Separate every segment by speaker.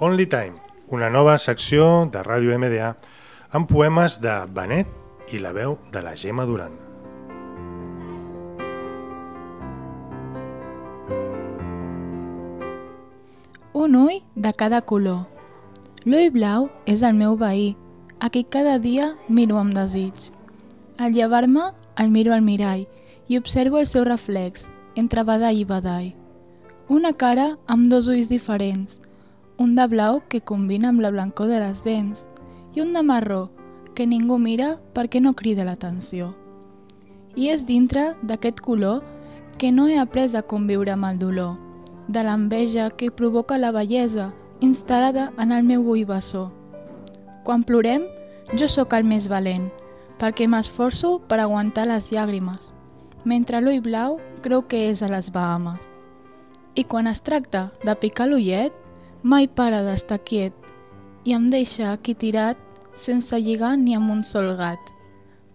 Speaker 1: Only Time, una nova secció de Ràdio MDA amb poemes de Benet i la veu de la Gemma Duran.
Speaker 2: Un ull de cada color. L'ull blau és el meu veí, a qui cada dia miro amb desig. Al llevar-me el miro al mirall i observo el seu reflex entre badall i badall. Una cara amb dos ulls diferents, un de blau que combina amb la blancor de les dents i un de marró que ningú mira perquè no crida l'atenció. I és dintre d'aquest color que no he après a conviure amb el dolor, de l'enveja que provoca la bellesa instal·lada en el meu ull bessó. Quan plorem, jo sóc el més valent, perquè m'esforço per aguantar les llàgrimes, mentre l'ull blau creu que és a les Bahamas. I quan es tracta de picar l'ullet, mai para d'estar quiet i em deixa aquí tirat sense lligar ni amb un sol gat.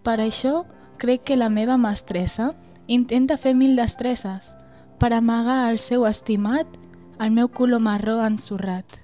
Speaker 2: Per això crec que la meva mestressa intenta fer mil destresses per amagar el seu estimat el meu color marró ensorrat.